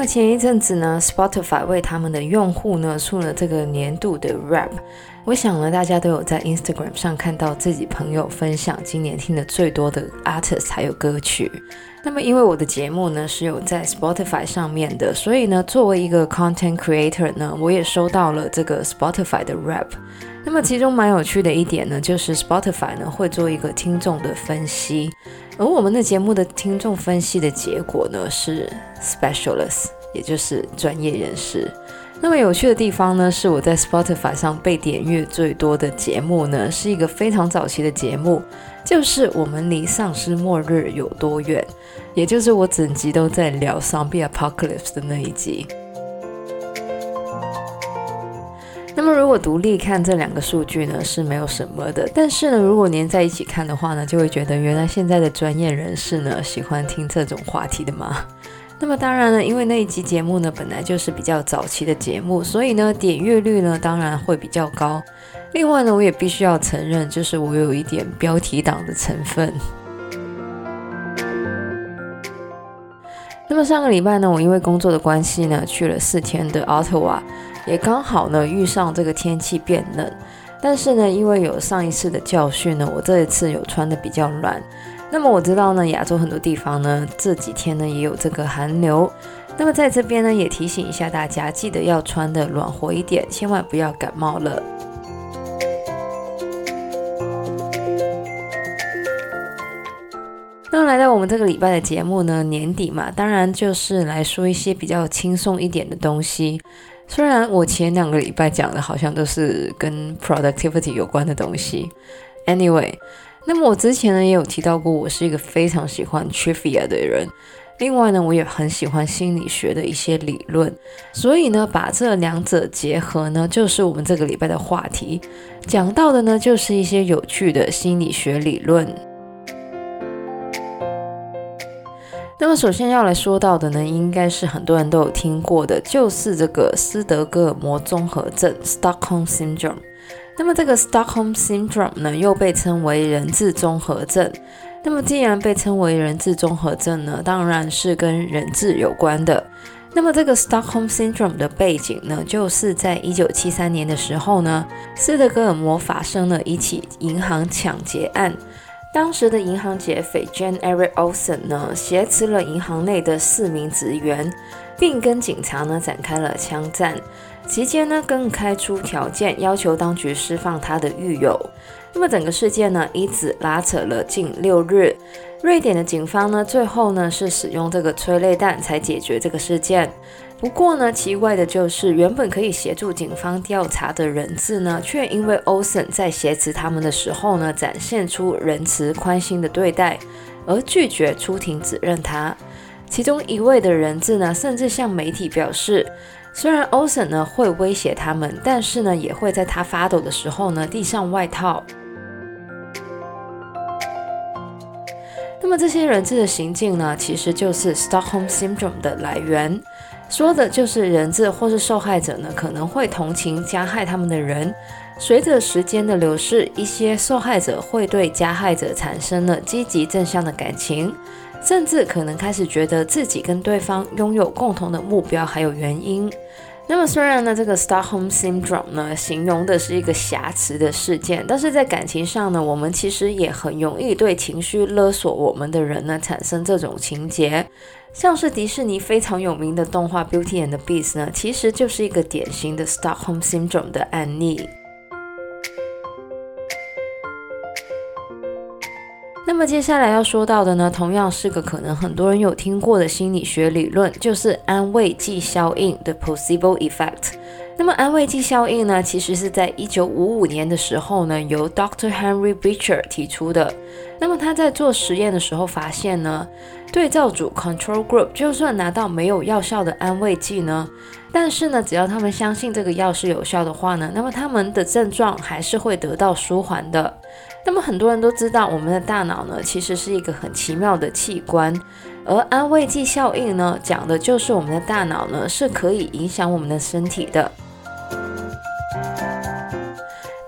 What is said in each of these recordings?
么前一阵子呢，Spotify 为他们的用户呢出了这个年度的 Rap。我想呢，大家都有在 Instagram 上看到自己朋友分享今年听的最多的 artist 还有歌曲。那么因为我的节目呢是有在 Spotify 上面的，所以呢，作为一个 content creator 呢，我也收到了这个 Spotify 的 Rap。那么其中蛮有趣的一点呢，就是 Spotify 呢会做一个听众的分析，而我们的节目的听众分析的结果呢是 Specialist，也就是专业人士。那么有趣的地方呢，是我在 Spotify 上被点阅最多的节目呢，是一个非常早期的节目，就是我们离丧尸末日有多远，也就是我整集都在聊 Zombie Apocalypse 的那一集。果独立看这两个数据呢，是没有什么的。但是呢，如果连在一起看的话呢，就会觉得原来现在的专业人士呢，喜欢听这种话题的嘛。那么当然了，因为那一集节目呢，本来就是比较早期的节目，所以呢，点阅率呢，当然会比较高。另外呢，我也必须要承认，就是我有一点标题党的成分。那么上个礼拜呢，我因为工作的关系呢，去了四天的 Ottawa。也刚好呢遇上这个天气变冷，但是呢，因为有上一次的教训呢，我这一次有穿的比较暖。那么我知道呢，亚洲很多地方呢这几天呢也有这个寒流。那么在这边呢也提醒一下大家，记得要穿的暖和一点，千万不要感冒了。那么来到我们这个礼拜的节目呢，年底嘛，当然就是来说一些比较轻松一点的东西。虽然我前两个礼拜讲的好像都是跟 productivity 有关的东西，anyway，那么我之前呢也有提到过，我是一个非常喜欢 trivia 的人。另外呢，我也很喜欢心理学的一些理论，所以呢，把这两者结合呢，就是我们这个礼拜的话题。讲到的呢，就是一些有趣的心理学理论。那么首先要来说到的呢，应该是很多人都有听过的，就是这个斯德哥尔摩综合症 （Stockholm Syndrome）。那么这个 Stockholm Syndrome 呢，又被称为人质综合症。那么既然被称为人质综合症呢，当然是跟人质有关的。那么这个 Stockholm Syndrome 的背景呢，就是在一九七三年的时候呢，斯德哥尔摩发生了一起银行抢劫案。当时的银行劫匪 Jan Eric Olsson 呢，挟持了银行内的四名职员，并跟警察呢展开了枪战。期间呢，更开出条件，要求当局释放他的狱友。那么整个事件呢，一直拉扯了近六日。瑞典的警方呢，最后呢是使用这个催泪弹才解决这个事件。不过呢，奇怪的就是，原本可以协助警方调查的人质呢，却因为 Olsen 在挟持他们的时候呢，展现出仁慈宽心的对待，而拒绝出庭指认他。其中一位的人质呢，甚至向媒体表示，虽然 Olsen 呢会威胁他们，但是呢，也会在他发抖的时候呢，递上外套。那么这些人质的行径呢，其实就是 Stockholm Syndrome 的来源。说的就是人质或是受害者呢，可能会同情加害他们的人。随着时间的流逝，一些受害者会对加害者产生了积极正向的感情，甚至可能开始觉得自己跟对方拥有共同的目标还有原因。那么虽然呢，这个 Stockholm Syndrome 呢，形容的是一个瑕疵的事件，但是在感情上呢，我们其实也很容易对情绪勒索我们的人呢，产生这种情节。像是迪士尼非常有名的动画《Beauty and the Beast》呢，其实就是一个典型的 Stockholm Syndrome 的案例。那么接下来要说到的呢，同样是个可能很多人有听过的心理学理论，就是安慰剂效应的 Placebo Effect。那么安慰剂效应呢，其实是在一九五五年的时候呢，由 Dr. Henry Beecher 提出的。那么他在做实验的时候发现呢，对照组 Control Group 就算拿到没有药效的安慰剂呢，但是呢，只要他们相信这个药是有效的话呢，那么他们的症状还是会得到舒缓的。那么很多人都知道，我们的大脑呢，其实是一个很奇妙的器官，而安慰剂效应呢，讲的就是我们的大脑呢，是可以影响我们的身体的。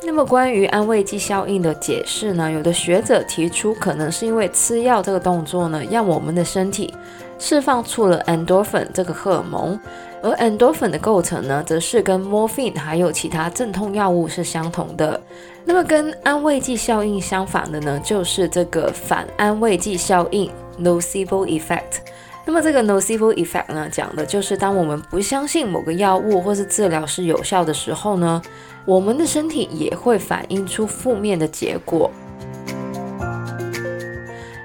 那么关于安慰剂效应的解释呢，有的学者提出，可能是因为吃药这个动作呢，让我们的身体释放出了 endorphin 这个荷尔蒙，而 endorphin 的构成呢，则是跟 morphine 还有其他镇痛药物是相同的。那么跟安慰剂效应相反的呢，就是这个反安慰剂效应 nocebo effect。那么这个 nocebo effect 呢，讲的就是当我们不相信某个药物或是治疗是有效的时候呢，我们的身体也会反映出负面的结果。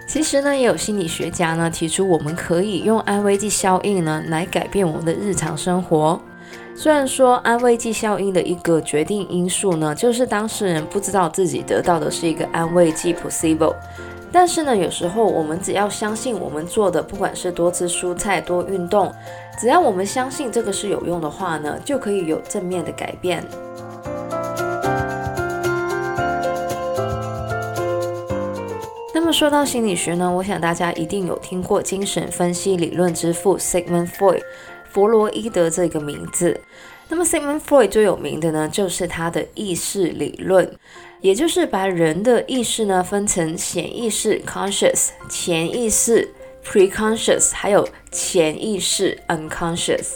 其实呢，也有心理学家呢提出，我们可以用安慰剂效应呢来改变我们的日常生活。虽然说安慰剂效应的一个决定因素呢，就是当事人不知道自己得到的是一个安慰剂 placebo。但是呢，有时候我们只要相信我们做的，不管是多吃蔬菜、多运动，只要我们相信这个是有用的话呢，就可以有正面的改变。说到心理学呢，我想大家一定有听过精神分析理论之父 Sigmund Freud 弗洛伊德这个名字。那么 Sigmund Freud 最有名的呢，就是他的意识理论。也就是把人的意识呢分成显意识 （conscious）、潜意识 （preconscious） 还有潜意识 （unconscious）。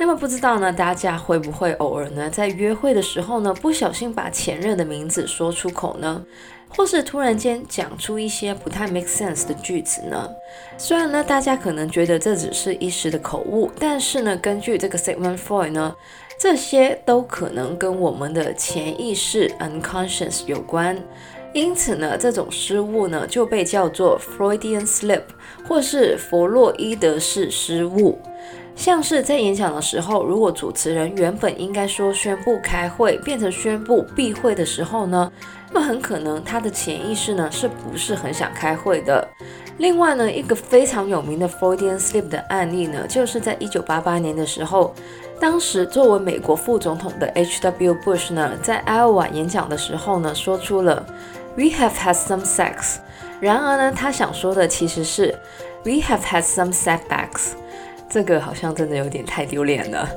那么不知道呢，大家会不会偶尔呢在约会的时候呢不小心把前任的名字说出口呢？或是突然间讲出一些不太 make sense 的句子呢？虽然呢大家可能觉得这只是一时的口误，但是呢根据这个 Sigmund Freud 呢。这些都可能跟我们的潜意识 unconscious 有关，因此呢，这种失误呢就被叫做 Freudian slip，或是弗洛伊德式失误。像是在演讲的时候，如果主持人原本应该说宣布开会，变成宣布闭会的时候呢，那么很可能他的潜意识呢是不是很想开会的？另外呢，一个非常有名的 Freudian slip 的案例呢，就是在一九八八年的时候。当时作为美国副总统的 H.W. Bush 呢，在艾奥瓦演讲的时候呢，说出了 "We have had some sex"。然而呢，他想说的其实是 "We have had some setbacks"。这个好像真的有点太丢脸了。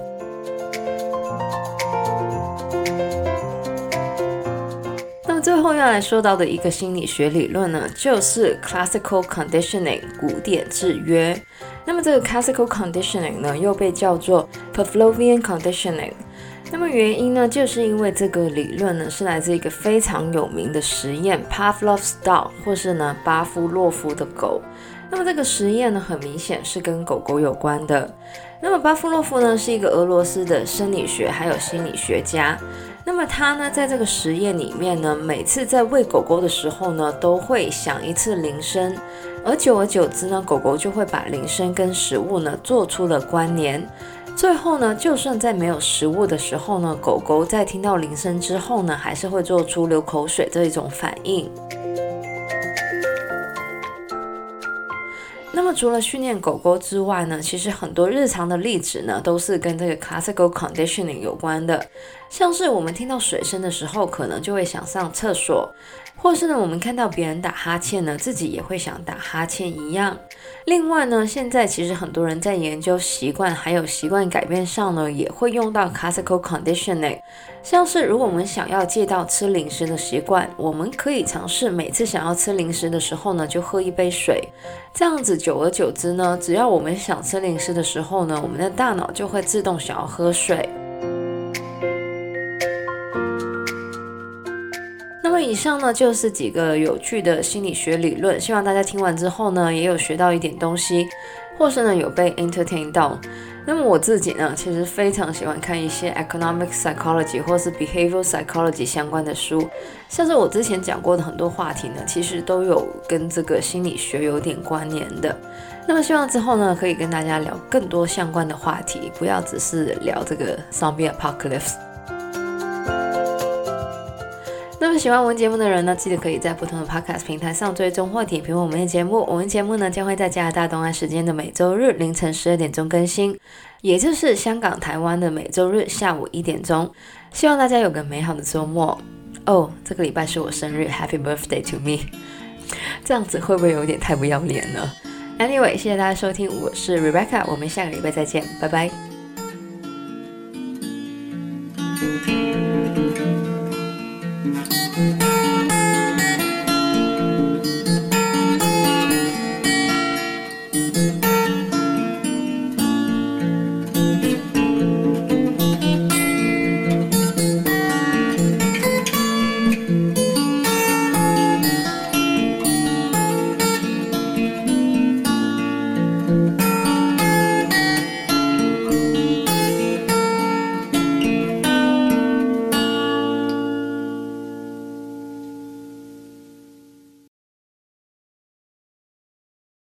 那么最后要来说到的一个心理学理论呢，就是 Classical Conditioning 古典制约。那么这个 classical conditioning 呢，又被叫做 Pavlovian conditioning。那么原因呢，就是因为这个理论呢，是来自一个非常有名的实验 Pavlov's dog，或是呢巴夫洛夫的狗。那么这个实验呢，很明显是跟狗狗有关的。那么巴夫洛夫呢，是一个俄罗斯的生理学还有心理学家。那么他呢，在这个实验里面呢，每次在喂狗狗的时候呢，都会响一次铃声。而久而久之呢，狗狗就会把铃声跟食物呢做出了关联。最后呢，就算在没有食物的时候呢，狗狗在听到铃声之后呢，还是会做出流口水这一种反应。那么除了训练狗狗之外呢，其实很多日常的例子呢，都是跟这个 classical conditioning 有关的。像是我们听到水声的时候，可能就会想上厕所。或是呢，我们看到别人打哈欠呢，自己也会想打哈欠一样。另外呢，现在其实很多人在研究习惯还有习惯改变上呢，也会用到 classical conditioning。像是如果我们想要戒掉吃零食的习惯，我们可以尝试每次想要吃零食的时候呢，就喝一杯水。这样子久而久之呢，只要我们想吃零食的时候呢，我们的大脑就会自动想要喝水。么以上呢，就是几个有趣的心理学理论，希望大家听完之后呢，也有学到一点东西，或是呢有被 entertain 到。那么我自己呢，其实非常喜欢看一些 economic psychology 或是 behavioral psychology 相关的书，像是我之前讲过的很多话题呢，其实都有跟这个心理学有点关联的。那么希望之后呢，可以跟大家聊更多相关的话题，不要只是聊这个 zombie apocalypse。那么喜欢我们节目的人呢，记得可以在不同的 podcast 平台上追踪或点评我们的节目。我们节目呢将会在加拿大东岸时间的每周日凌晨十二点钟更新，也就是香港、台湾的每周日下午一点钟。希望大家有个美好的周末哦！这个礼拜是我生日，Happy Birthday to me！这样子会不会有点太不要脸呢？Anyway，谢谢大家收听，我是 Rebecca，我们下个礼拜再见，拜拜。